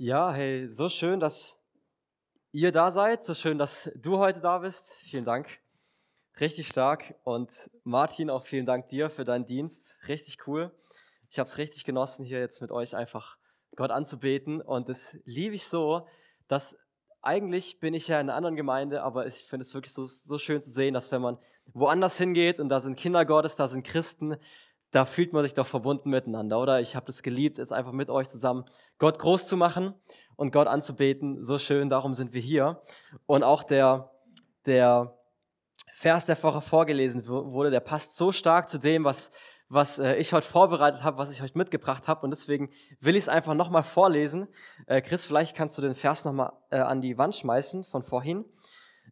Ja, hey, so schön, dass ihr da seid. So schön, dass du heute da bist. Vielen Dank. Richtig stark. Und Martin, auch vielen Dank dir für deinen Dienst. Richtig cool. Ich habe es richtig genossen, hier jetzt mit euch einfach Gott anzubeten. Und das liebe ich so, dass eigentlich bin ich ja in einer anderen Gemeinde, aber ich finde es wirklich so, so schön zu sehen, dass wenn man woanders hingeht und da sind Kinder Gottes, da sind Christen, da fühlt man sich doch verbunden miteinander, oder? Ich habe das geliebt, es einfach mit euch zusammen Gott groß zu machen und Gott anzubeten. So schön, darum sind wir hier. Und auch der, der Vers, der vorher vorgelesen wurde, der passt so stark zu dem, was, was äh, ich heute vorbereitet habe, was ich heute mitgebracht habe. Und deswegen will ich es einfach nochmal vorlesen. Äh, Chris, vielleicht kannst du den Vers nochmal äh, an die Wand schmeißen von vorhin.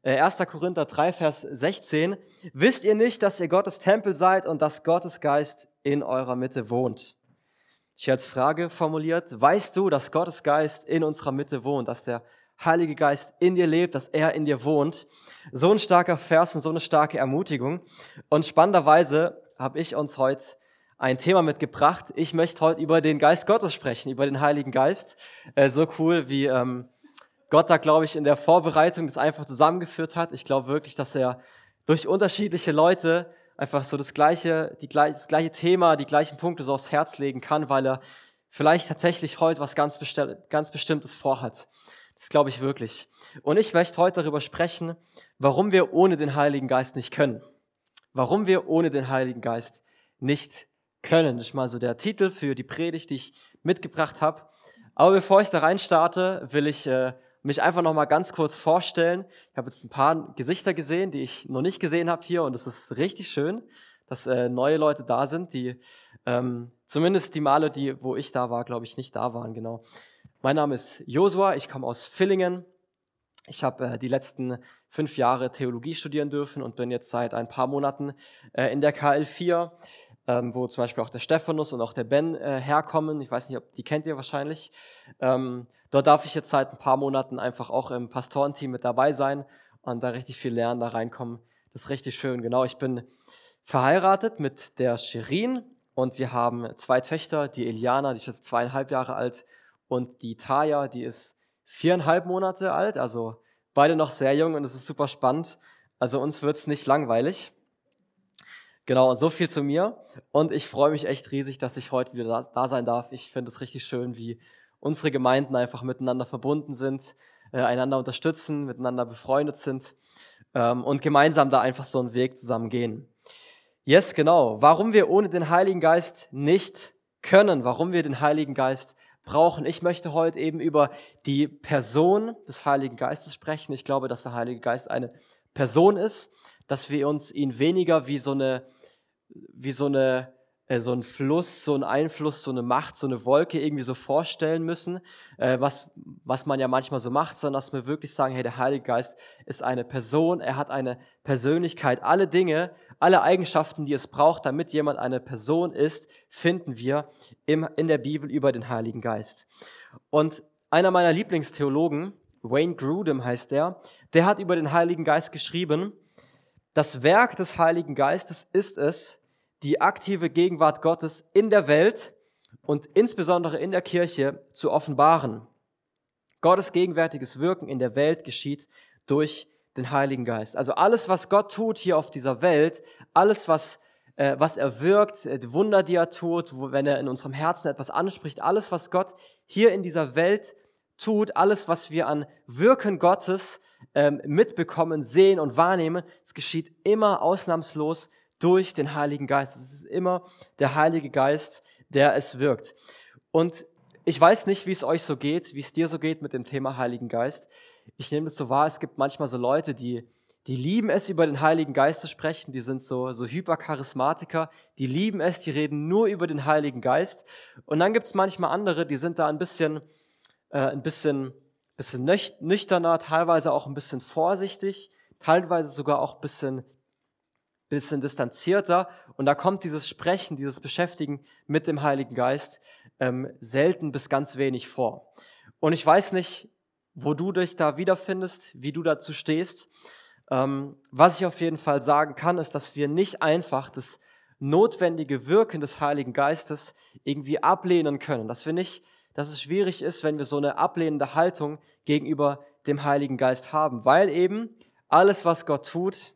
1. Äh, Korinther 3, Vers 16. Wisst ihr nicht, dass ihr Gottes Tempel seid und dass Gottes Geist in eurer Mitte wohnt? Ich als Frage formuliert, weißt du, dass Gottes Geist in unserer Mitte wohnt, dass der Heilige Geist in dir lebt, dass er in dir wohnt? So ein starker Vers und so eine starke Ermutigung. Und spannenderweise habe ich uns heute ein Thema mitgebracht. Ich möchte heute über den Geist Gottes sprechen, über den Heiligen Geist. Äh, so cool, wie ähm, Gott da, glaube ich, in der Vorbereitung das einfach zusammengeführt hat. Ich glaube wirklich, dass er durch unterschiedliche Leute einfach so das gleiche, die, das gleiche Thema, die gleichen Punkte so aufs Herz legen kann, weil er vielleicht tatsächlich heute was ganz, ganz Bestimmtes vorhat. Das glaube ich wirklich. Und ich möchte heute darüber sprechen, warum wir ohne den Heiligen Geist nicht können. Warum wir ohne den Heiligen Geist nicht können. Das ist mal so der Titel für die Predigt, die ich mitgebracht habe. Aber bevor ich da rein starte, will ich äh, mich einfach noch mal ganz kurz vorstellen. Ich habe jetzt ein paar Gesichter gesehen, die ich noch nicht gesehen habe hier und es ist richtig schön, dass äh, neue Leute da sind, die ähm, zumindest die Male, die wo ich da war, glaube ich, nicht da waren. Genau. Mein Name ist Josua, ich komme aus Villingen. Ich habe äh, die letzten fünf Jahre Theologie studieren dürfen und bin jetzt seit ein paar Monaten äh, in der KL4, ähm, wo zum Beispiel auch der Stephanus und auch der Ben äh, herkommen. Ich weiß nicht, ob die kennt ihr wahrscheinlich. Ähm, Dort darf ich jetzt seit ein paar Monaten einfach auch im Pastorenteam mit dabei sein und da richtig viel lernen, da reinkommen. Das ist richtig schön. Genau, ich bin verheiratet mit der Shirin und wir haben zwei Töchter, die Eliana, die ist jetzt zweieinhalb Jahre alt und die Taya, die ist viereinhalb Monate alt, also beide noch sehr jung und es ist super spannend. Also uns wird es nicht langweilig. Genau, so viel zu mir. Und ich freue mich echt riesig, dass ich heute wieder da, da sein darf. Ich finde es richtig schön, wie unsere Gemeinden einfach miteinander verbunden sind, äh, einander unterstützen, miteinander befreundet sind ähm, und gemeinsam da einfach so einen Weg zusammen gehen. Yes, genau. Warum wir ohne den Heiligen Geist nicht können, warum wir den Heiligen Geist brauchen. Ich möchte heute eben über die Person des Heiligen Geistes sprechen. Ich glaube, dass der Heilige Geist eine Person ist, dass wir uns ihn weniger wie so eine, wie so eine äh, so ein Fluss, so ein Einfluss, so eine Macht, so eine Wolke irgendwie so vorstellen müssen, äh, was, was man ja manchmal so macht, sondern dass wir wirklich sagen, hey, der Heilige Geist ist eine Person, er hat eine Persönlichkeit. Alle Dinge, alle Eigenschaften, die es braucht, damit jemand eine Person ist, finden wir im, in der Bibel über den Heiligen Geist. Und einer meiner Lieblingstheologen, Wayne Grudem heißt der, der hat über den Heiligen Geist geschrieben, das Werk des Heiligen Geistes ist es, die aktive Gegenwart Gottes in der Welt und insbesondere in der Kirche zu offenbaren. Gottes gegenwärtiges Wirken in der Welt geschieht durch den Heiligen Geist. Also alles, was Gott tut hier auf dieser Welt, alles, was, äh, was er wirkt, äh, die Wunder, die er tut, wo, wenn er in unserem Herzen etwas anspricht, alles, was Gott hier in dieser Welt tut, alles, was wir an Wirken Gottes ähm, mitbekommen, sehen und wahrnehmen, es geschieht immer ausnahmslos durch den Heiligen Geist. Es ist immer der Heilige Geist, der es wirkt. Und ich weiß nicht, wie es euch so geht, wie es dir so geht mit dem Thema Heiligen Geist. Ich nehme es so wahr, es gibt manchmal so Leute, die, die lieben es, über den Heiligen Geist zu sprechen. Die sind so, so Hypercharismatiker. Die lieben es, die reden nur über den Heiligen Geist. Und dann gibt es manchmal andere, die sind da ein bisschen, äh, ein bisschen, bisschen nüchterner, teilweise auch ein bisschen vorsichtig, teilweise sogar auch ein bisschen bisschen distanzierter und da kommt dieses Sprechen, dieses Beschäftigen mit dem Heiligen Geist ähm, selten bis ganz wenig vor. Und ich weiß nicht, wo du dich da wiederfindest, wie du dazu stehst. Ähm, was ich auf jeden Fall sagen kann, ist, dass wir nicht einfach das notwendige Wirken des Heiligen Geistes irgendwie ablehnen können, dass wir nicht dass es schwierig ist, wenn wir so eine ablehnende Haltung gegenüber dem Heiligen Geist haben, weil eben alles, was Gott tut,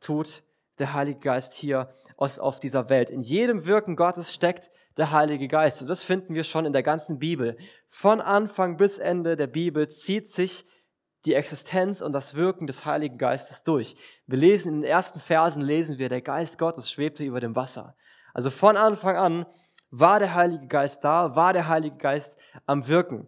tut der Heilige Geist hier aus, auf dieser Welt. In jedem Wirken Gottes steckt der Heilige Geist. Und das finden wir schon in der ganzen Bibel. Von Anfang bis Ende der Bibel zieht sich die Existenz und das Wirken des Heiligen Geistes durch. Wir lesen in den ersten Versen, lesen wir, der Geist Gottes schwebte über dem Wasser. Also von Anfang an war der Heilige Geist da, war der Heilige Geist am Wirken.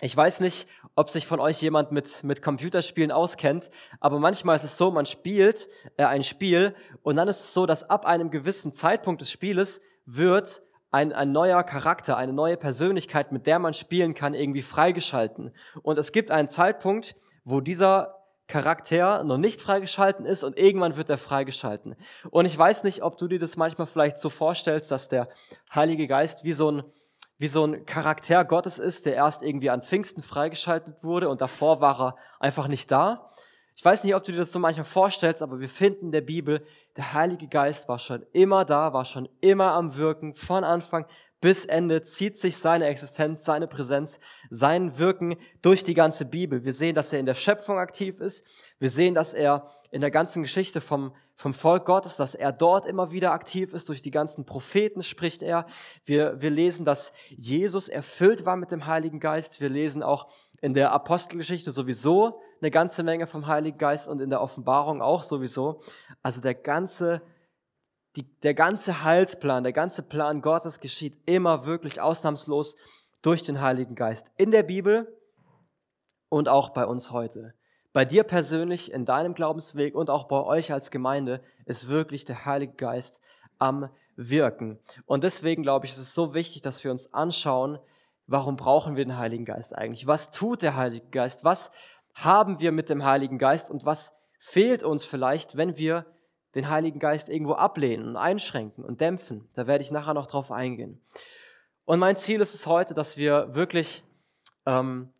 Ich weiß nicht, ob sich von euch jemand mit, mit Computerspielen auskennt, aber manchmal ist es so, man spielt äh, ein Spiel und dann ist es so, dass ab einem gewissen Zeitpunkt des Spieles wird ein, ein neuer Charakter, eine neue Persönlichkeit, mit der man spielen kann, irgendwie freigeschalten. Und es gibt einen Zeitpunkt, wo dieser Charakter noch nicht freigeschalten ist und irgendwann wird er freigeschalten. Und ich weiß nicht, ob du dir das manchmal vielleicht so vorstellst, dass der Heilige Geist wie so ein wie so ein Charakter Gottes ist, der erst irgendwie an Pfingsten freigeschaltet wurde und davor war er einfach nicht da. Ich weiß nicht, ob du dir das so manchmal vorstellst, aber wir finden in der Bibel, der Heilige Geist war schon immer da, war schon immer am Wirken, von Anfang bis Ende zieht sich seine Existenz, seine Präsenz, sein Wirken durch die ganze Bibel. Wir sehen, dass er in der Schöpfung aktiv ist. Wir sehen, dass er in der ganzen Geschichte vom, vom Volk Gottes, dass er dort immer wieder aktiv ist. Durch die ganzen Propheten spricht er. Wir, wir lesen, dass Jesus erfüllt war mit dem Heiligen Geist. Wir lesen auch in der Apostelgeschichte sowieso eine ganze Menge vom Heiligen Geist und in der Offenbarung auch sowieso. Also der ganze die, der ganze Heilsplan, der ganze Plan Gottes geschieht immer wirklich ausnahmslos durch den Heiligen Geist. In der Bibel und auch bei uns heute. Bei dir persönlich, in deinem Glaubensweg und auch bei euch als Gemeinde ist wirklich der Heilige Geist am Wirken. Und deswegen glaube ich, ist es so wichtig, dass wir uns anschauen, warum brauchen wir den Heiligen Geist eigentlich? Was tut der Heilige Geist? Was haben wir mit dem Heiligen Geist und was fehlt uns vielleicht, wenn wir den Heiligen Geist irgendwo ablehnen und einschränken und dämpfen. Da werde ich nachher noch drauf eingehen. Und mein Ziel ist es heute, dass wir wirklich, ähm,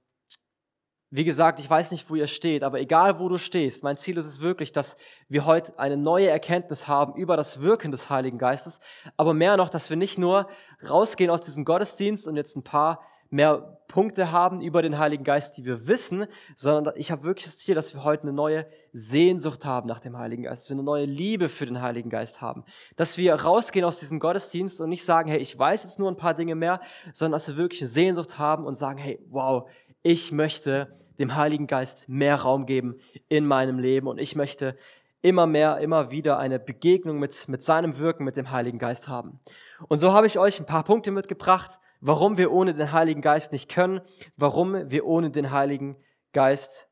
wie gesagt, ich weiß nicht, wo ihr steht, aber egal, wo du stehst, mein Ziel ist es wirklich, dass wir heute eine neue Erkenntnis haben über das Wirken des Heiligen Geistes, aber mehr noch, dass wir nicht nur rausgehen aus diesem Gottesdienst und jetzt ein paar mehr Punkte haben über den Heiligen Geist, die wir wissen, sondern ich habe wirklich das Ziel, dass wir heute eine neue Sehnsucht haben nach dem Heiligen Geist, dass wir eine neue Liebe für den Heiligen Geist haben, dass wir rausgehen aus diesem Gottesdienst und nicht sagen, hey, ich weiß jetzt nur ein paar Dinge mehr, sondern dass wir wirklich eine Sehnsucht haben und sagen, hey, wow, ich möchte dem Heiligen Geist mehr Raum geben in meinem Leben und ich möchte immer mehr, immer wieder eine Begegnung mit, mit seinem Wirken, mit dem Heiligen Geist haben. Und so habe ich euch ein paar Punkte mitgebracht, warum wir ohne den Heiligen Geist nicht können, warum wir ohne den Heiligen Geist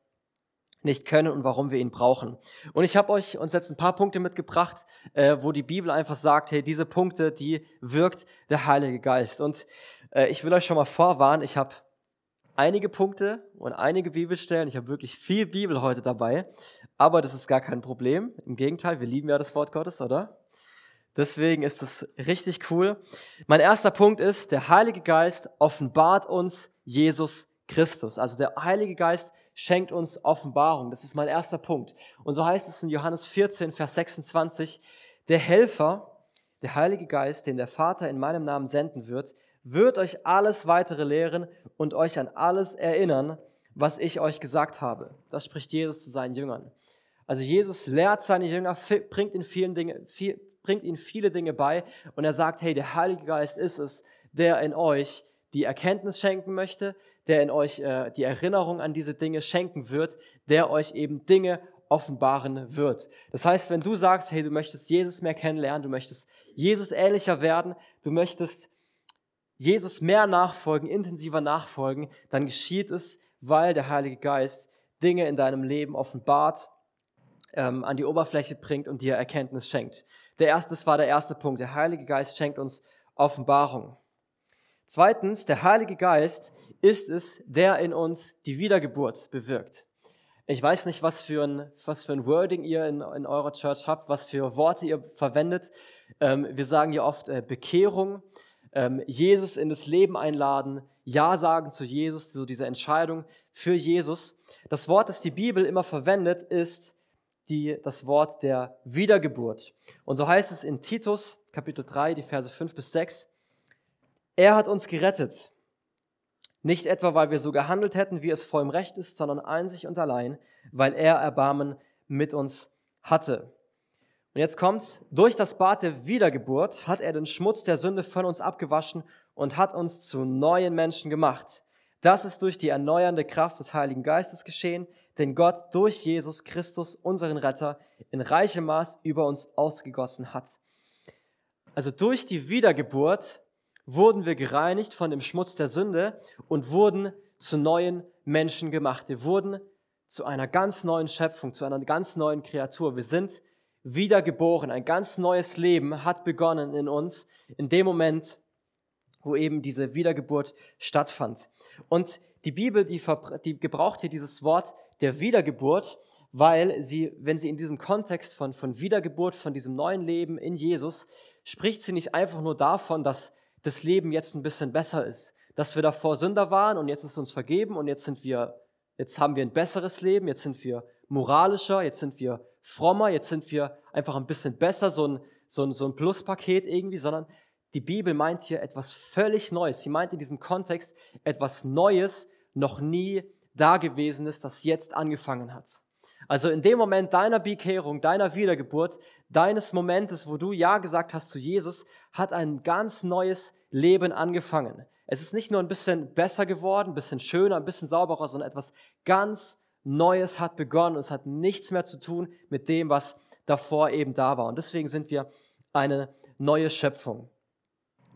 nicht können und warum wir ihn brauchen. Und ich habe euch uns jetzt ein paar Punkte mitgebracht, äh, wo die Bibel einfach sagt, hey, diese Punkte, die wirkt der Heilige Geist. Und äh, ich will euch schon mal vorwarnen, ich habe einige Punkte und einige Bibelstellen. Ich habe wirklich viel Bibel heute dabei, aber das ist gar kein Problem. Im Gegenteil, wir lieben ja das Wort Gottes, oder? Deswegen ist das richtig cool. Mein erster Punkt ist, der Heilige Geist offenbart uns Jesus Christus. Also der Heilige Geist schenkt uns Offenbarung. Das ist mein erster Punkt. Und so heißt es in Johannes 14, Vers 26, der Helfer, der Heilige Geist, den der Vater in meinem Namen senden wird, wird euch alles weitere lehren und euch an alles erinnern, was ich euch gesagt habe. Das spricht Jesus zu seinen Jüngern. Also Jesus lehrt seine Jünger, bringt in vielen Dingen, viel, bringt ihnen viele Dinge bei und er sagt, hey, der Heilige Geist ist es, der in euch die Erkenntnis schenken möchte, der in euch äh, die Erinnerung an diese Dinge schenken wird, der euch eben Dinge offenbaren wird. Das heißt, wenn du sagst, hey, du möchtest Jesus mehr kennenlernen, du möchtest Jesus ähnlicher werden, du möchtest Jesus mehr nachfolgen, intensiver nachfolgen, dann geschieht es, weil der Heilige Geist Dinge in deinem Leben offenbart, ähm, an die Oberfläche bringt und dir Erkenntnis schenkt. Der erste, das war der erste Punkt. Der Heilige Geist schenkt uns Offenbarung. Zweitens, der Heilige Geist ist es, der in uns die Wiedergeburt bewirkt. Ich weiß nicht, was für ein, was für ein Wording ihr in, in eurer Church habt, was für Worte ihr verwendet. Ähm, wir sagen ja oft äh, Bekehrung, ähm, Jesus in das Leben einladen, Ja sagen zu Jesus, so diese Entscheidung für Jesus. Das Wort, das die Bibel immer verwendet, ist die, das Wort der Wiedergeburt. Und so heißt es in Titus Kapitel 3, die Verse 5 bis 6. Er hat uns gerettet Nicht etwa, weil wir so gehandelt hätten, wie es vor ihm recht ist, sondern einzig und allein, weil er Erbarmen mit uns hatte. Und jetzt kommt's, durch das Bad der Wiedergeburt hat er den Schmutz der Sünde von uns abgewaschen und hat uns zu neuen Menschen gemacht. Das ist durch die erneuernde Kraft des Heiligen Geistes geschehen, den Gott durch Jesus Christus, unseren Retter, in reichem Maß über uns ausgegossen hat. Also durch die Wiedergeburt wurden wir gereinigt von dem Schmutz der Sünde und wurden zu neuen Menschen gemacht. Wir wurden zu einer ganz neuen Schöpfung, zu einer ganz neuen Kreatur. Wir sind wiedergeboren. Ein ganz neues Leben hat begonnen in uns in dem Moment, wo eben diese Wiedergeburt stattfand. Und die Bibel, die, die gebraucht hier dieses Wort der Wiedergeburt, weil sie, wenn sie in diesem Kontext von, von Wiedergeburt, von diesem neuen Leben in Jesus, spricht sie nicht einfach nur davon, dass das Leben jetzt ein bisschen besser ist, dass wir davor Sünder waren und jetzt ist uns vergeben und jetzt sind wir, jetzt haben wir ein besseres Leben, jetzt sind wir moralischer, jetzt sind wir frommer, jetzt sind wir einfach ein bisschen besser, so ein, so ein, so ein Pluspaket irgendwie, sondern die Bibel meint hier etwas völlig Neues. Sie meint in diesem Kontext etwas Neues, noch nie Dagewesenes, das jetzt angefangen hat. Also in dem Moment deiner Bekehrung, deiner Wiedergeburt, deines Momentes, wo du Ja gesagt hast zu Jesus, hat ein ganz neues Leben angefangen. Es ist nicht nur ein bisschen besser geworden, ein bisschen schöner, ein bisschen sauberer, sondern etwas ganz Neues hat begonnen. Es hat nichts mehr zu tun mit dem, was davor eben da war. Und deswegen sind wir eine neue Schöpfung.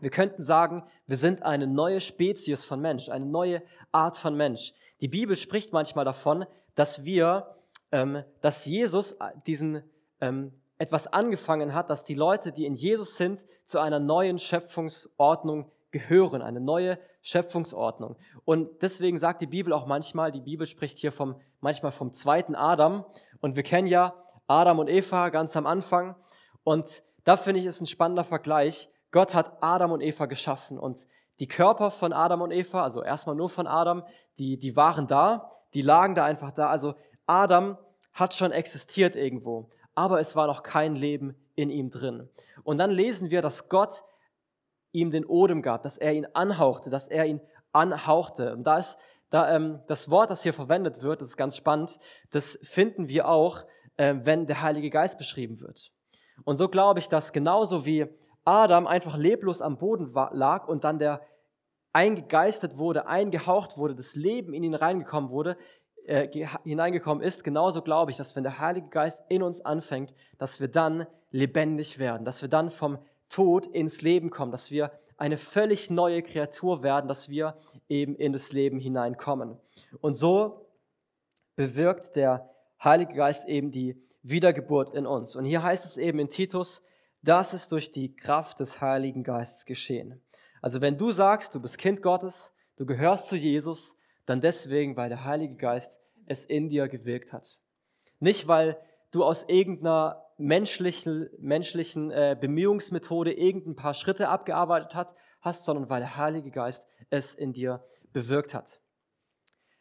Wir könnten sagen, wir sind eine neue Spezies von Mensch, eine neue Art von Mensch. Die Bibel spricht manchmal davon, dass wir, ähm, dass Jesus diesen ähm, etwas angefangen hat, dass die Leute, die in Jesus sind, zu einer neuen Schöpfungsordnung gehören, eine neue Schöpfungsordnung. Und deswegen sagt die Bibel auch manchmal, die Bibel spricht hier vom, manchmal vom zweiten Adam. Und wir kennen ja Adam und Eva ganz am Anfang. Und da finde ich, ist ein spannender Vergleich. Gott hat Adam und Eva geschaffen und die Körper von Adam und Eva, also erstmal nur von Adam, die, die waren da, die lagen da einfach da. Also Adam hat schon existiert irgendwo, aber es war noch kein Leben in ihm drin. Und dann lesen wir, dass Gott ihm den Odem gab, dass er ihn anhauchte, dass er ihn anhauchte. Und da ist da, ähm, das Wort, das hier verwendet wird, das ist ganz spannend, das finden wir auch, äh, wenn der Heilige Geist beschrieben wird. Und so glaube ich, dass genauso wie Adam einfach leblos am Boden lag und dann der eingegeistet wurde, eingehaucht wurde, das Leben in ihn reingekommen wurde, äh, hineingekommen ist, genauso glaube ich, dass wenn der Heilige Geist in uns anfängt, dass wir dann lebendig werden, dass wir dann vom Tod ins Leben kommen, dass wir eine völlig neue Kreatur werden, dass wir eben in das Leben hineinkommen. Und so bewirkt der Heilige Geist eben die Wiedergeburt in uns. Und hier heißt es eben in Titus, das ist durch die Kraft des Heiligen Geistes geschehen. Also wenn du sagst, du bist Kind Gottes, du gehörst zu Jesus, dann deswegen, weil der Heilige Geist es in dir gewirkt hat. Nicht, weil du aus irgendeiner menschlichen, menschlichen äh, Bemühungsmethode irgendein paar Schritte abgearbeitet hat, hast, sondern weil der Heilige Geist es in dir bewirkt hat.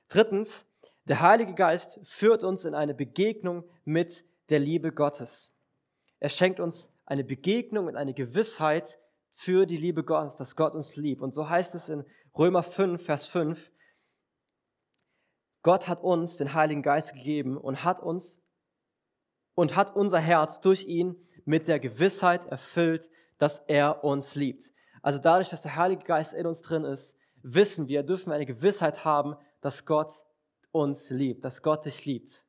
Drittens, der Heilige Geist führt uns in eine Begegnung mit der Liebe Gottes. Er schenkt uns eine Begegnung und eine Gewissheit für die Liebe Gottes, dass Gott uns liebt. Und so heißt es in Römer 5, Vers 5, Gott hat uns den Heiligen Geist gegeben und hat uns und hat unser Herz durch ihn mit der Gewissheit erfüllt, dass er uns liebt. Also dadurch, dass der Heilige Geist in uns drin ist, wissen wir, dürfen wir eine Gewissheit haben, dass Gott uns liebt, dass Gott dich liebt.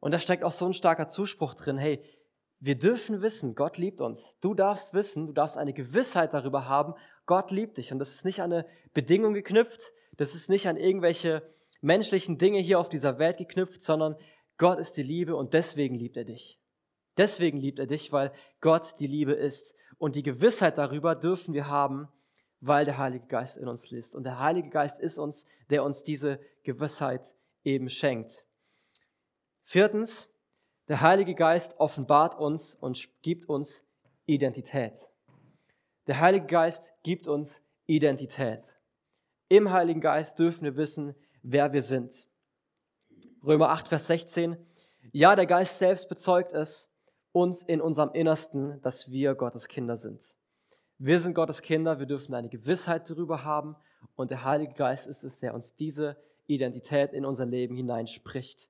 Und da steckt auch so ein starker Zuspruch drin, hey, wir dürfen wissen, Gott liebt uns. Du darfst wissen, du darfst eine Gewissheit darüber haben, Gott liebt dich. Und das ist nicht an eine Bedingung geknüpft, das ist nicht an irgendwelche menschlichen Dinge hier auf dieser Welt geknüpft, sondern Gott ist die Liebe und deswegen liebt er dich. Deswegen liebt er dich, weil Gott die Liebe ist. Und die Gewissheit darüber dürfen wir haben, weil der Heilige Geist in uns ist. Und der Heilige Geist ist uns, der uns diese Gewissheit eben schenkt. Viertens, der Heilige Geist offenbart uns und gibt uns Identität. Der Heilige Geist gibt uns Identität. Im Heiligen Geist dürfen wir wissen, wer wir sind. Römer 8, Vers 16. Ja, der Geist selbst bezeugt es uns in unserem Innersten, dass wir Gottes Kinder sind. Wir sind Gottes Kinder, wir dürfen eine Gewissheit darüber haben Und der Heilige Geist ist es, der uns diese Identität in unser Leben hineinspricht.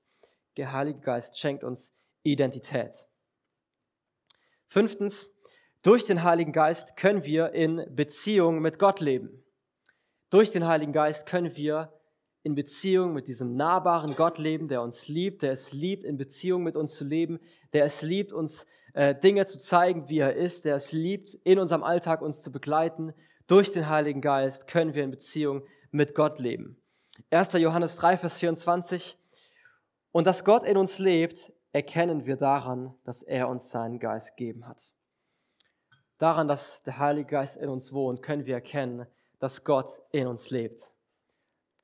Der Heilige Geist schenkt uns Identität. Fünftens, durch den Heiligen Geist können wir in Beziehung mit Gott leben. Durch den Heiligen Geist können wir in Beziehung mit diesem nahbaren Gott leben, der uns liebt, der es liebt, in Beziehung mit uns zu leben, der es liebt, uns äh, Dinge zu zeigen, wie er ist, der es liebt, in unserem Alltag uns zu begleiten. Durch den Heiligen Geist können wir in Beziehung mit Gott leben. 1. Johannes 3, Vers 24. Und dass Gott in uns lebt, erkennen wir daran, dass er uns seinen Geist gegeben hat. Daran, dass der Heilige Geist in uns wohnt, können wir erkennen, dass Gott in uns lebt.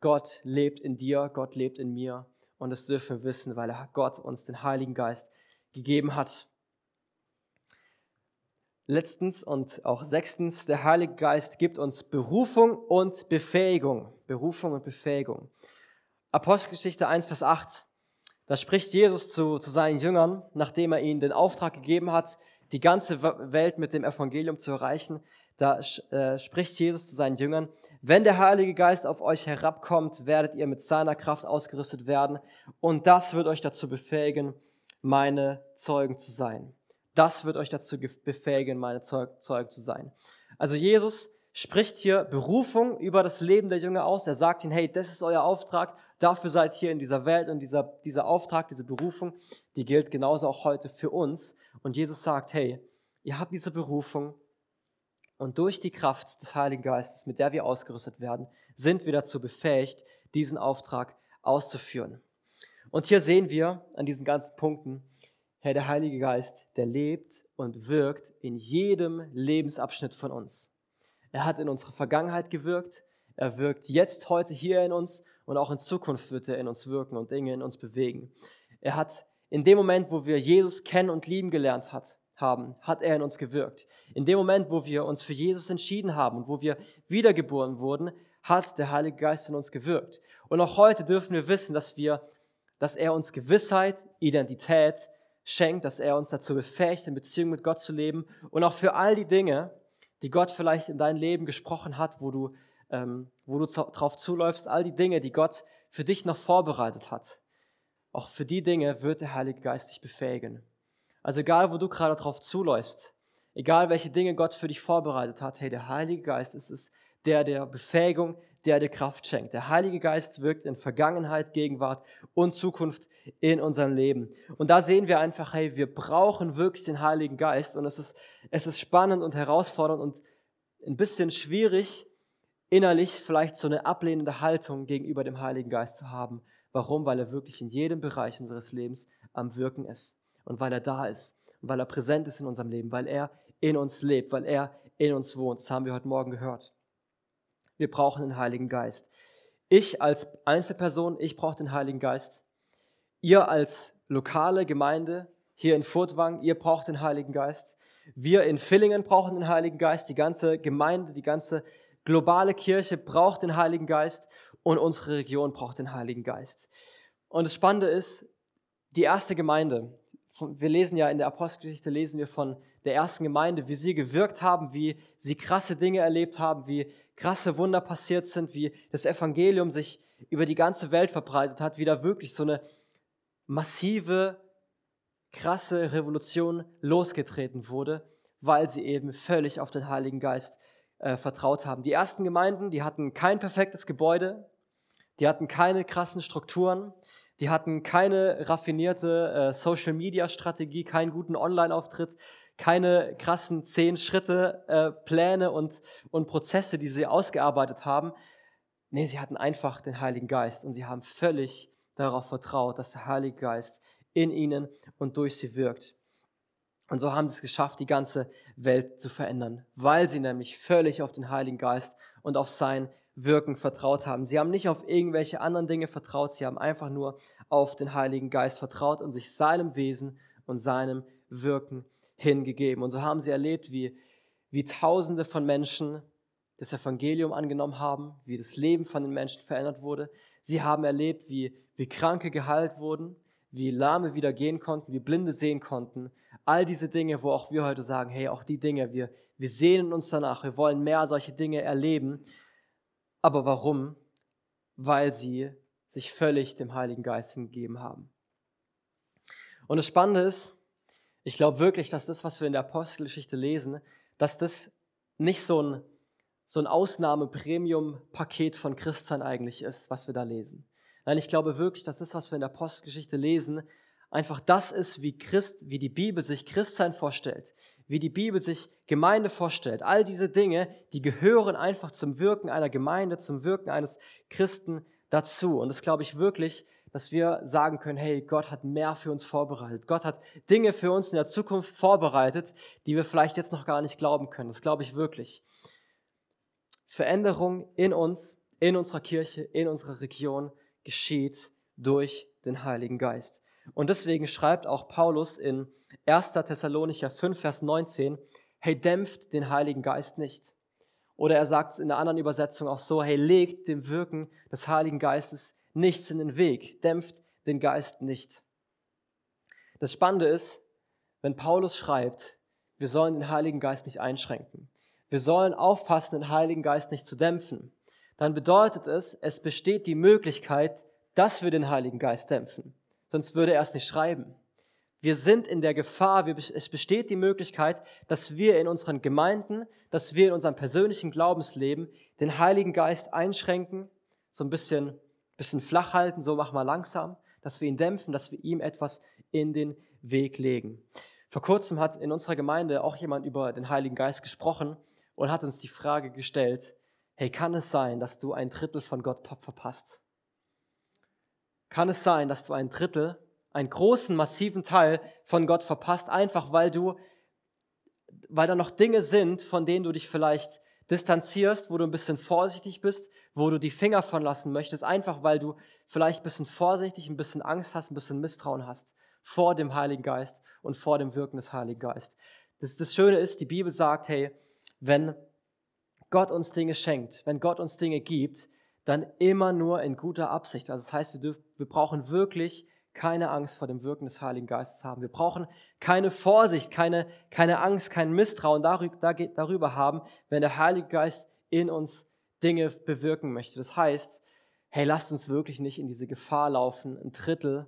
Gott lebt in dir, Gott lebt in mir und das dürfen wir wissen, weil Gott uns den Heiligen Geist gegeben hat. Letztens und auch sechstens, der Heilige Geist gibt uns Berufung und Befähigung. Berufung und Befähigung. Apostelgeschichte 1, Vers 8. Da spricht Jesus zu, zu seinen Jüngern, nachdem er ihnen den Auftrag gegeben hat, die ganze Welt mit dem Evangelium zu erreichen. Da äh, spricht Jesus zu seinen Jüngern, wenn der Heilige Geist auf euch herabkommt, werdet ihr mit seiner Kraft ausgerüstet werden und das wird euch dazu befähigen, meine Zeugen zu sein. Das wird euch dazu befähigen, meine Zeugen zu sein. Also Jesus spricht hier Berufung über das Leben der Jünger aus. Er sagt ihnen, hey, das ist euer Auftrag, dafür seid ihr in dieser Welt und dieser, dieser Auftrag, diese Berufung, die gilt genauso auch heute für uns. Und Jesus sagt, hey, ihr habt diese Berufung, und durch die Kraft des Heiligen Geistes, mit der wir ausgerüstet werden, sind wir dazu befähigt, diesen Auftrag auszuführen. Und hier sehen wir an diesen ganzen Punkten, Herr, der Heilige Geist, der lebt und wirkt in jedem Lebensabschnitt von uns. Er hat in unserer Vergangenheit gewirkt, er wirkt jetzt, heute hier in uns und auch in Zukunft wird er in uns wirken und Dinge in uns bewegen. Er hat in dem Moment, wo wir Jesus kennen und lieben gelernt hat, haben, hat er in uns gewirkt. In dem Moment, wo wir uns für Jesus entschieden haben und wo wir wiedergeboren wurden, hat der Heilige Geist in uns gewirkt. Und auch heute dürfen wir wissen, dass wir, dass er uns Gewissheit, Identität schenkt, dass er uns dazu befähigt, in Beziehung mit Gott zu leben und auch für all die Dinge, die Gott vielleicht in dein Leben gesprochen hat, wo du, ähm, wo du drauf zuläufst, all die Dinge, die Gott für dich noch vorbereitet hat. Auch für die Dinge wird der Heilige Geist dich befähigen. Also egal, wo du gerade drauf zuläufst, egal welche Dinge Gott für dich vorbereitet hat, hey, der Heilige Geist ist es, der der Befähigung, der der Kraft schenkt. Der Heilige Geist wirkt in Vergangenheit, Gegenwart und Zukunft in unserem Leben. Und da sehen wir einfach, hey, wir brauchen wirklich den Heiligen Geist und es ist, es ist spannend und herausfordernd und ein bisschen schwierig, innerlich vielleicht so eine ablehnende Haltung gegenüber dem Heiligen Geist zu haben. Warum? Weil er wirklich in jedem Bereich unseres Lebens am Wirken ist und weil er da ist und weil er präsent ist in unserem Leben, weil er in uns lebt, weil er in uns wohnt. Das haben wir heute Morgen gehört. Wir brauchen den Heiligen Geist. Ich als Einzelperson, ich brauche den Heiligen Geist. Ihr als lokale Gemeinde hier in Furtwang, ihr braucht den Heiligen Geist. Wir in Villingen brauchen den Heiligen Geist. Die ganze Gemeinde, die ganze globale Kirche braucht den Heiligen Geist und unsere Region braucht den Heiligen Geist. Und das Spannende ist, die erste Gemeinde, wir lesen ja in der Apostelgeschichte, lesen wir von der ersten Gemeinde, wie sie gewirkt haben, wie sie krasse Dinge erlebt haben, wie krasse Wunder passiert sind, wie das Evangelium sich über die ganze Welt verbreitet hat, wie da wirklich so eine massive, krasse Revolution losgetreten wurde, weil sie eben völlig auf den Heiligen Geist äh, vertraut haben. Die ersten Gemeinden, die hatten kein perfektes Gebäude, die hatten keine krassen Strukturen, die hatten keine raffinierte äh, Social-Media-Strategie, keinen guten Online-Auftritt, keine krassen zehn Schritte, äh, Pläne und, und Prozesse, die sie ausgearbeitet haben. Nee, sie hatten einfach den Heiligen Geist und sie haben völlig darauf vertraut, dass der Heilige Geist in ihnen und durch sie wirkt. Und so haben sie es geschafft, die ganze Welt zu verändern, weil sie nämlich völlig auf den Heiligen Geist und auf sein Wirken vertraut haben. Sie haben nicht auf irgendwelche anderen Dinge vertraut, sie haben einfach nur auf den Heiligen Geist vertraut und sich seinem Wesen und seinem Wirken hingegeben. Und so haben sie erlebt, wie, wie Tausende von Menschen das Evangelium angenommen haben, wie das Leben von den Menschen verändert wurde. Sie haben erlebt, wie, wie Kranke geheilt wurden, wie Lahme wieder gehen konnten, wie Blinde sehen konnten. All diese Dinge, wo auch wir heute sagen, hey, auch die Dinge, wir, wir sehnen uns danach, wir wollen mehr solche Dinge erleben. Aber warum? Weil sie sich völlig dem Heiligen Geist hingegeben haben. Und das Spannende ist, ich glaube wirklich, dass das, was wir in der Apostelgeschichte lesen, dass das nicht so ein, so ein Ausnahme-Premium-Paket von Christsein eigentlich ist, was wir da lesen. Nein, ich glaube wirklich, dass das, was wir in der Apostelgeschichte lesen, einfach das ist, wie Christ, wie die Bibel sich Christsein vorstellt, wie die Bibel sich Gemeinde vorstellt. All diese Dinge, die gehören einfach zum Wirken einer Gemeinde, zum Wirken eines Christen dazu. Und das glaube ich wirklich, dass wir sagen können, hey, Gott hat mehr für uns vorbereitet. Gott hat Dinge für uns in der Zukunft vorbereitet, die wir vielleicht jetzt noch gar nicht glauben können. Das glaube ich wirklich. Veränderung in uns, in unserer Kirche, in unserer Region geschieht durch den Heiligen Geist. Und deswegen schreibt auch Paulus in 1. Thessalonicher 5, Vers 19, hey, dämpft den Heiligen Geist nicht. Oder er sagt es in einer anderen Übersetzung auch so, hey, legt dem Wirken des Heiligen Geistes nichts in den Weg, dämpft den Geist nicht. Das Spannende ist, wenn Paulus schreibt, wir sollen den Heiligen Geist nicht einschränken, wir sollen aufpassen, den Heiligen Geist nicht zu dämpfen, dann bedeutet es, es besteht die Möglichkeit, dass wir den Heiligen Geist dämpfen. Sonst würde er es nicht schreiben. Wir sind in der Gefahr, es besteht die Möglichkeit, dass wir in unseren Gemeinden, dass wir in unserem persönlichen Glaubensleben den Heiligen Geist einschränken, so ein bisschen bisschen flach halten, so mach mal langsam, dass wir ihn dämpfen, dass wir ihm etwas in den Weg legen. Vor kurzem hat in unserer Gemeinde auch jemand über den Heiligen Geist gesprochen und hat uns die Frage gestellt, hey, kann es sein, dass du ein Drittel von Gott verpasst? Kann es sein, dass du ein Drittel, einen großen, massiven Teil von Gott verpasst, einfach weil du, weil da noch Dinge sind, von denen du dich vielleicht distanzierst, wo du ein bisschen vorsichtig bist, wo du die Finger von lassen möchtest, einfach weil du vielleicht ein bisschen vorsichtig, ein bisschen Angst hast, ein bisschen Misstrauen hast vor dem Heiligen Geist und vor dem Wirken des Heiligen Geistes. Das, das Schöne ist, die Bibel sagt, hey, wenn Gott uns Dinge schenkt, wenn Gott uns Dinge gibt, dann immer nur in guter Absicht. Also das heißt, wir, dürfen, wir brauchen wirklich keine Angst vor dem Wirken des Heiligen Geistes haben. Wir brauchen keine Vorsicht, keine, keine Angst, kein Misstrauen darüber haben, wenn der Heilige Geist in uns Dinge bewirken möchte. Das heißt, hey, lasst uns wirklich nicht in diese Gefahr laufen, ein Drittel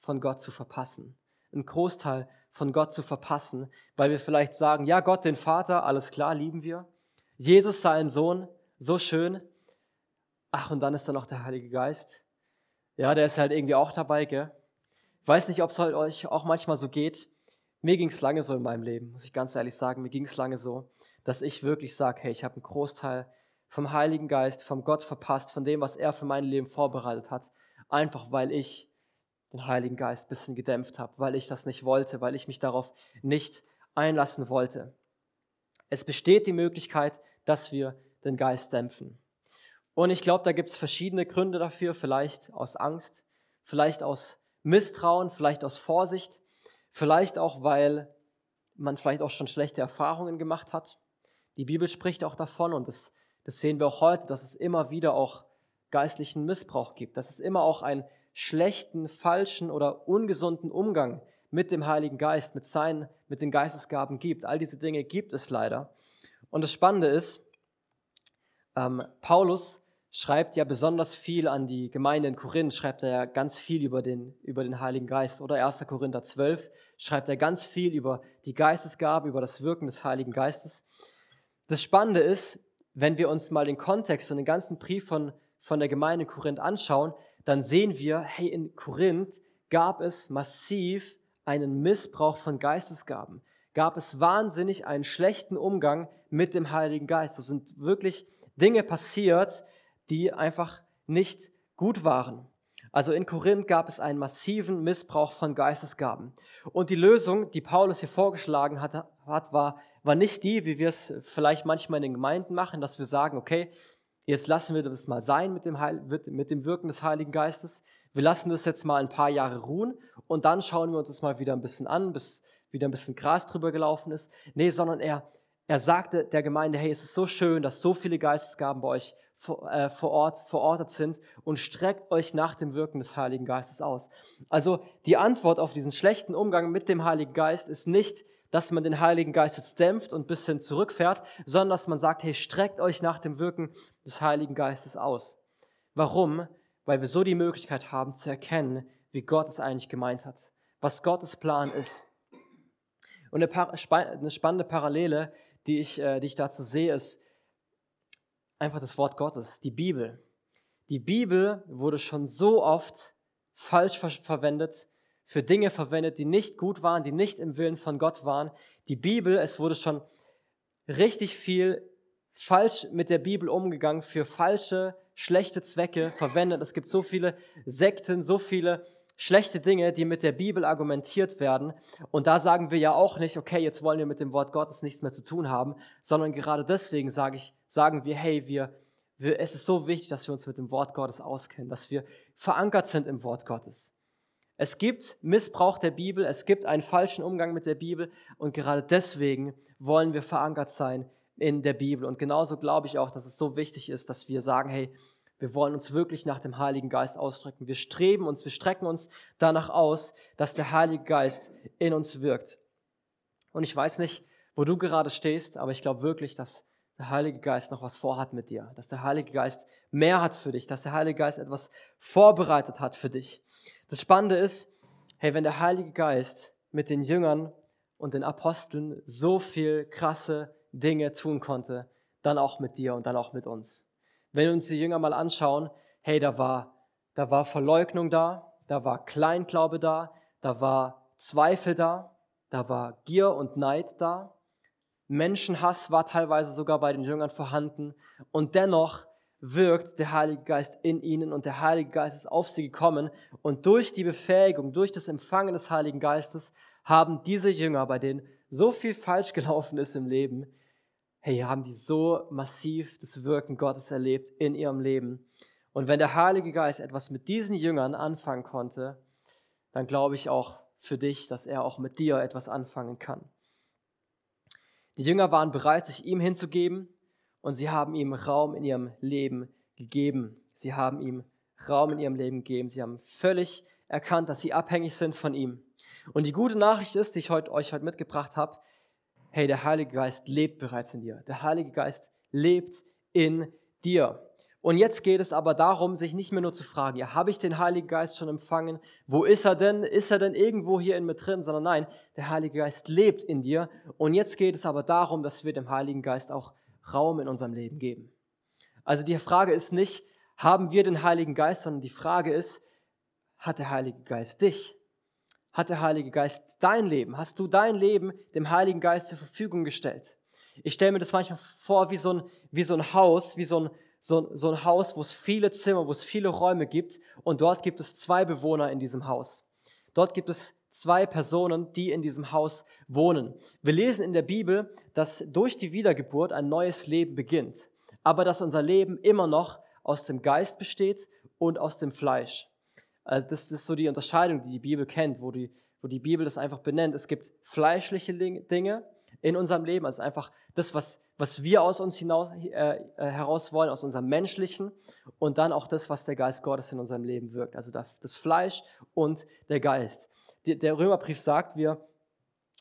von Gott zu verpassen, einen Großteil von Gott zu verpassen, weil wir vielleicht sagen, ja, Gott, den Vater, alles klar, lieben wir. Jesus, sein Sohn, so schön. Ach, und dann ist da noch der Heilige Geist. Ja, der ist halt irgendwie auch dabei, gell? Ich weiß nicht, ob es euch auch manchmal so geht. Mir ging es lange so in meinem Leben, muss ich ganz ehrlich sagen. Mir ging es lange so, dass ich wirklich sage, hey, ich habe einen Großteil vom Heiligen Geist, vom Gott verpasst, von dem, was er für mein Leben vorbereitet hat. Einfach weil ich den Heiligen Geist ein bisschen gedämpft habe, weil ich das nicht wollte, weil ich mich darauf nicht einlassen wollte. Es besteht die Möglichkeit, dass wir den Geist dämpfen. Und ich glaube, da gibt es verschiedene Gründe dafür, vielleicht aus Angst, vielleicht aus Misstrauen, vielleicht aus Vorsicht, vielleicht auch, weil man vielleicht auch schon schlechte Erfahrungen gemacht hat. Die Bibel spricht auch davon und das, das sehen wir auch heute, dass es immer wieder auch geistlichen Missbrauch gibt, dass es immer auch einen schlechten, falschen oder ungesunden Umgang mit dem Heiligen Geist, mit, seinen, mit den Geistesgaben gibt. All diese Dinge gibt es leider. Und das Spannende ist, ähm, Paulus schreibt ja besonders viel an die Gemeinde in Korinth, schreibt er ja ganz viel über den, über den Heiligen Geist. Oder 1. Korinther 12 schreibt er ganz viel über die Geistesgabe, über das Wirken des Heiligen Geistes. Das Spannende ist, wenn wir uns mal den Kontext und den ganzen Brief von, von der Gemeinde in Korinth anschauen, dann sehen wir, hey, in Korinth gab es massiv einen Missbrauch von Geistesgaben. Gab es wahnsinnig einen schlechten Umgang mit dem Heiligen Geist. Es sind wirklich Dinge passiert, die einfach nicht gut waren. Also in Korinth gab es einen massiven Missbrauch von Geistesgaben. Und die Lösung, die Paulus hier vorgeschlagen hat, hat war, war nicht die, wie wir es vielleicht manchmal in den Gemeinden machen, dass wir sagen, okay, jetzt lassen wir das mal sein mit dem, Heil, mit dem Wirken des Heiligen Geistes. Wir lassen das jetzt mal ein paar Jahre ruhen und dann schauen wir uns das mal wieder ein bisschen an, bis wieder ein bisschen Gras drüber gelaufen ist. Nee, sondern er, er sagte der Gemeinde, hey, es ist so schön, dass so viele Geistesgaben bei euch vor, äh, vor Ort verortet sind und streckt euch nach dem Wirken des Heiligen Geistes aus. Also die Antwort auf diesen schlechten Umgang mit dem Heiligen Geist ist nicht dass man den Heiligen Geist jetzt dämpft und ein bisschen zurückfährt, sondern dass man sagt, hey, streckt euch nach dem Wirken des Heiligen Geistes aus. Warum? Weil wir so die Möglichkeit haben zu erkennen, wie Gott es eigentlich gemeint hat, was Gottes Plan ist. Und eine spannende Parallele, die ich, äh, die ich dazu sehe, ist einfach das Wort Gottes, die Bibel. Die Bibel wurde schon so oft falsch verwendet, für Dinge verwendet, die nicht gut waren, die nicht im Willen von Gott waren. Die Bibel, es wurde schon richtig viel falsch mit der Bibel umgegangen, für falsche, schlechte Zwecke verwendet. Es gibt so viele Sekten, so viele schlechte Dinge, die mit der Bibel argumentiert werden. Und da sagen wir ja auch nicht, okay, jetzt wollen wir mit dem Wort Gottes nichts mehr zu tun haben, sondern gerade deswegen sage ich, sagen wir, hey, wir, wir, es ist so wichtig, dass wir uns mit dem Wort Gottes auskennen, dass wir verankert sind im Wort Gottes. Es gibt Missbrauch der Bibel, es gibt einen falschen Umgang mit der Bibel und gerade deswegen wollen wir verankert sein in der Bibel. Und genauso glaube ich auch, dass es so wichtig ist, dass wir sagen, hey, wir wollen uns wirklich nach dem Heiligen Geist ausstrecken. Wir streben uns, wir strecken uns danach aus, dass der Heilige Geist in uns wirkt. Und ich weiß nicht, wo du gerade stehst, aber ich glaube wirklich, dass der Heilige Geist noch was vorhat mit dir, dass der Heilige Geist mehr hat für dich, dass der Heilige Geist etwas vorbereitet hat für dich. Das Spannende ist, hey, wenn der Heilige Geist mit den Jüngern und den Aposteln so viel krasse Dinge tun konnte, dann auch mit dir und dann auch mit uns. Wenn wir uns die Jünger mal anschauen, hey, da war, da war Verleugnung da, da war Kleinglaube da, da war Zweifel da, da war Gier und Neid da, Menschenhass war teilweise sogar bei den Jüngern vorhanden und dennoch wirkt der Heilige Geist in ihnen und der Heilige Geist ist auf sie gekommen. Und durch die Befähigung, durch das Empfangen des Heiligen Geistes haben diese Jünger, bei denen so viel falsch gelaufen ist im Leben, hey, haben die so massiv das Wirken Gottes erlebt in ihrem Leben. Und wenn der Heilige Geist etwas mit diesen Jüngern anfangen konnte, dann glaube ich auch für dich, dass er auch mit dir etwas anfangen kann. Die Jünger waren bereit, sich ihm hinzugeben, und sie haben ihm Raum in ihrem Leben gegeben. Sie haben ihm Raum in ihrem Leben gegeben. Sie haben völlig erkannt, dass sie abhängig sind von ihm. Und die gute Nachricht ist, die ich heute, euch heute mitgebracht habe, hey, der Heilige Geist lebt bereits in dir. Der Heilige Geist lebt in dir. Und jetzt geht es aber darum, sich nicht mehr nur zu fragen, ja, habe ich den Heiligen Geist schon empfangen? Wo ist er denn? Ist er denn irgendwo hier in mir drin? Sondern nein, der Heilige Geist lebt in dir. Und jetzt geht es aber darum, dass wir dem Heiligen Geist auch Raum in unserem Leben geben. Also die Frage ist nicht, haben wir den Heiligen Geist, sondern die Frage ist, hat der Heilige Geist dich? Hat der Heilige Geist dein Leben? Hast du dein Leben dem Heiligen Geist zur Verfügung gestellt? Ich stelle mir das manchmal vor wie so ein, wie so ein Haus, wie so ein, so, so ein Haus, wo es viele Zimmer, wo es viele Räume gibt und dort gibt es zwei Bewohner in diesem Haus. Dort gibt es zwei Personen, die in diesem Haus wohnen. Wir lesen in der Bibel, dass durch die Wiedergeburt ein neues Leben beginnt, aber dass unser Leben immer noch aus dem Geist besteht und aus dem Fleisch. Also das ist so die Unterscheidung, die die Bibel kennt, wo die, wo die Bibel das einfach benennt. Es gibt fleischliche Dinge in unserem Leben, also einfach das, was, was wir aus uns hinaus, äh, äh, heraus wollen, aus unserem Menschlichen. Und dann auch das, was der Geist Gottes in unserem Leben wirkt, also das Fleisch und der Geist. Der Römerbrief sagt, wir,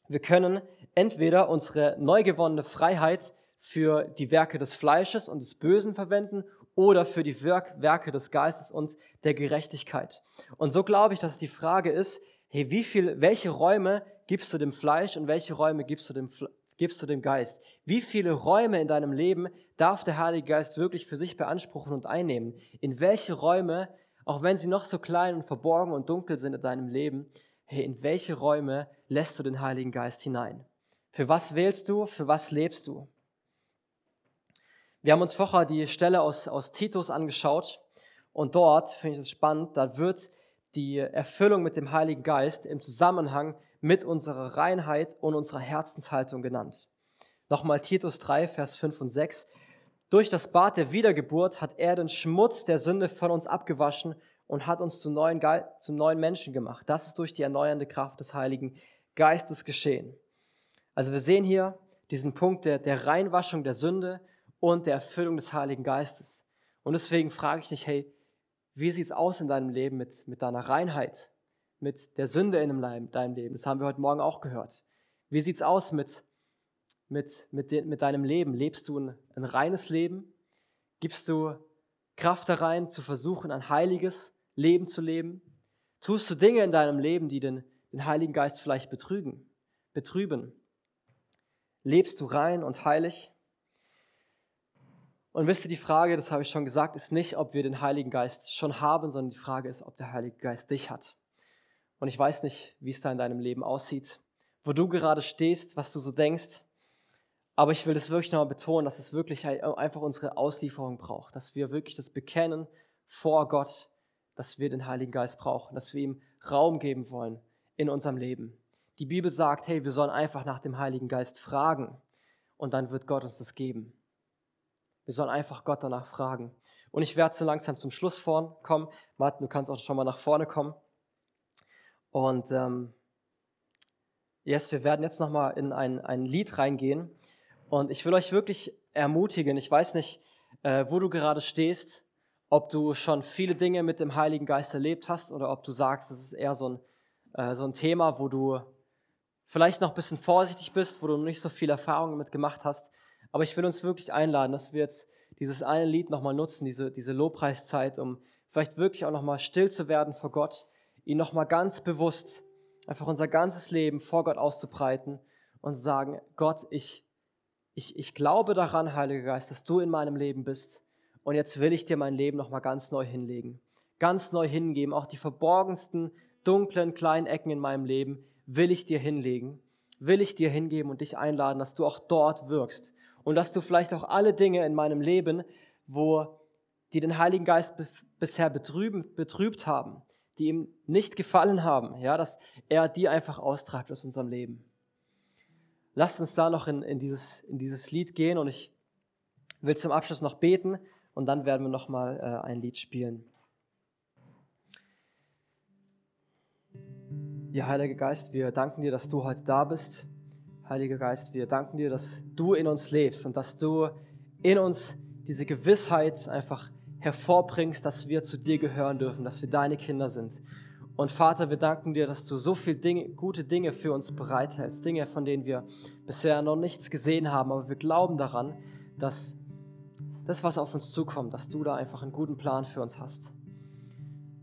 wir können entweder unsere neu gewonnene Freiheit für die Werke des Fleisches und des Bösen verwenden oder für die Werke des Geistes und der Gerechtigkeit. Und so glaube ich, dass die Frage ist, hey, wie viel, welche Räume gibst du dem Fleisch und welche Räume gibst du dem, gibst du dem Geist? Wie viele Räume in deinem Leben darf der Heilige Geist wirklich für sich beanspruchen und einnehmen? In welche Räume, auch wenn sie noch so klein und verborgen und dunkel sind in deinem Leben, hey, in welche Räume lässt du den Heiligen Geist hinein? Für was wählst du? Für was lebst du? Wir haben uns vorher die Stelle aus, aus Titus angeschaut und dort, finde ich es spannend, da wird die Erfüllung mit dem Heiligen Geist im Zusammenhang mit unserer Reinheit und unserer Herzenshaltung genannt. Nochmal Titus 3, Vers 5 und 6. Durch das Bad der Wiedergeburt hat er den Schmutz der Sünde von uns abgewaschen und hat uns zu neuen, zu neuen Menschen gemacht. Das ist durch die erneuernde Kraft des Heiligen Geistes geschehen. Also wir sehen hier diesen Punkt der, der Reinwaschung der Sünde und der Erfüllung des Heiligen Geistes. Und deswegen frage ich dich, hey, wie sieht es aus in deinem Leben mit, mit deiner Reinheit, mit der Sünde in deinem Leben? Das haben wir heute Morgen auch gehört. Wie sieht es aus mit, mit, mit, de, mit deinem Leben? Lebst du ein, ein reines Leben? Gibst du Kraft da rein, zu versuchen, ein heiliges Leben zu leben? Tust du Dinge in deinem Leben, die den, den Heiligen Geist vielleicht betrügen, betrüben? Lebst du rein und heilig? Und wisst ihr, die Frage, das habe ich schon gesagt, ist nicht, ob wir den Heiligen Geist schon haben, sondern die Frage ist, ob der Heilige Geist dich hat. Und ich weiß nicht, wie es da in deinem Leben aussieht, wo du gerade stehst, was du so denkst. Aber ich will das wirklich nochmal betonen, dass es wirklich einfach unsere Auslieferung braucht, dass wir wirklich das bekennen vor Gott, dass wir den Heiligen Geist brauchen, dass wir ihm Raum geben wollen in unserem Leben. Die Bibel sagt, hey, wir sollen einfach nach dem Heiligen Geist fragen und dann wird Gott uns das geben. Wir sollen einfach Gott danach fragen. Und ich werde so langsam zum Schluss vorn kommen. Martin, du kannst auch schon mal nach vorne kommen. Und ähm, yes, wir werden jetzt nochmal in ein, ein Lied reingehen. Und ich will euch wirklich ermutigen. Ich weiß nicht, äh, wo du gerade stehst, ob du schon viele Dinge mit dem Heiligen Geist erlebt hast oder ob du sagst, das ist eher so ein, äh, so ein Thema, wo du vielleicht noch ein bisschen vorsichtig bist, wo du noch nicht so viel Erfahrung damit gemacht hast. Aber ich will uns wirklich einladen, dass wir jetzt dieses eine Lied nochmal nutzen, diese, diese Lobpreiszeit, um vielleicht wirklich auch nochmal still zu werden vor Gott, ihn nochmal ganz bewusst, einfach unser ganzes Leben vor Gott auszubreiten und sagen, Gott, ich, ich, ich glaube daran, Heiliger Geist, dass du in meinem Leben bist. Und jetzt will ich dir mein Leben nochmal ganz neu hinlegen, ganz neu hingeben, auch die verborgensten, dunklen, kleinen Ecken in meinem Leben will ich dir hinlegen, will ich dir hingeben und dich einladen, dass du auch dort wirkst, und dass du vielleicht auch alle Dinge in meinem Leben, wo die den Heiligen Geist bisher betrüben, betrübt haben, die ihm nicht gefallen haben, ja, dass er die einfach austreibt aus unserem Leben. Lasst uns da noch in, in, dieses, in dieses Lied gehen und ich will zum Abschluss noch beten und dann werden wir noch mal äh, ein Lied spielen. Ja, Heiliger Geist, wir danken dir, dass du heute da bist. Heiliger Geist, wir danken dir, dass du in uns lebst und dass du in uns diese Gewissheit einfach hervorbringst, dass wir zu dir gehören dürfen, dass wir deine Kinder sind. Und Vater, wir danken dir, dass du so viele Dinge, gute Dinge für uns bereithältst, Dinge, von denen wir bisher noch nichts gesehen haben, aber wir glauben daran, dass das, was auf uns zukommt, dass du da einfach einen guten Plan für uns hast.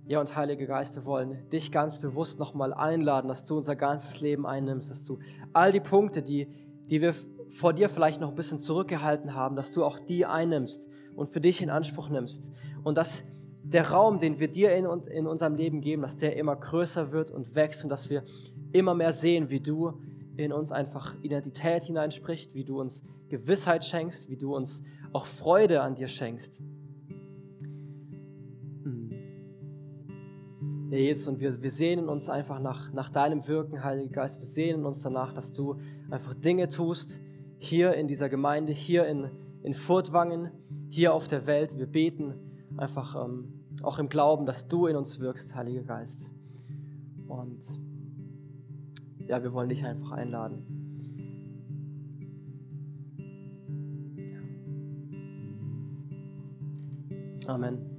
Ja, und Heilige Geist, wir wollen dich ganz bewusst nochmal einladen, dass du unser ganzes Leben einnimmst, dass du all die Punkte, die, die wir vor dir vielleicht noch ein bisschen zurückgehalten haben, dass du auch die einnimmst und für dich in Anspruch nimmst. Und dass der Raum, den wir dir in, in unserem Leben geben, dass der immer größer wird und wächst und dass wir immer mehr sehen, wie du in uns einfach Identität hineinsprichst, wie du uns Gewissheit schenkst, wie du uns auch Freude an dir schenkst. Herr Jesus, und wir, wir sehnen uns einfach nach, nach deinem Wirken, Heiliger Geist. Wir sehnen uns danach, dass du einfach Dinge tust, hier in dieser Gemeinde, hier in, in Furtwangen, hier auf der Welt. Wir beten einfach ähm, auch im Glauben, dass du in uns wirkst, Heiliger Geist. Und ja, wir wollen dich einfach einladen. Amen.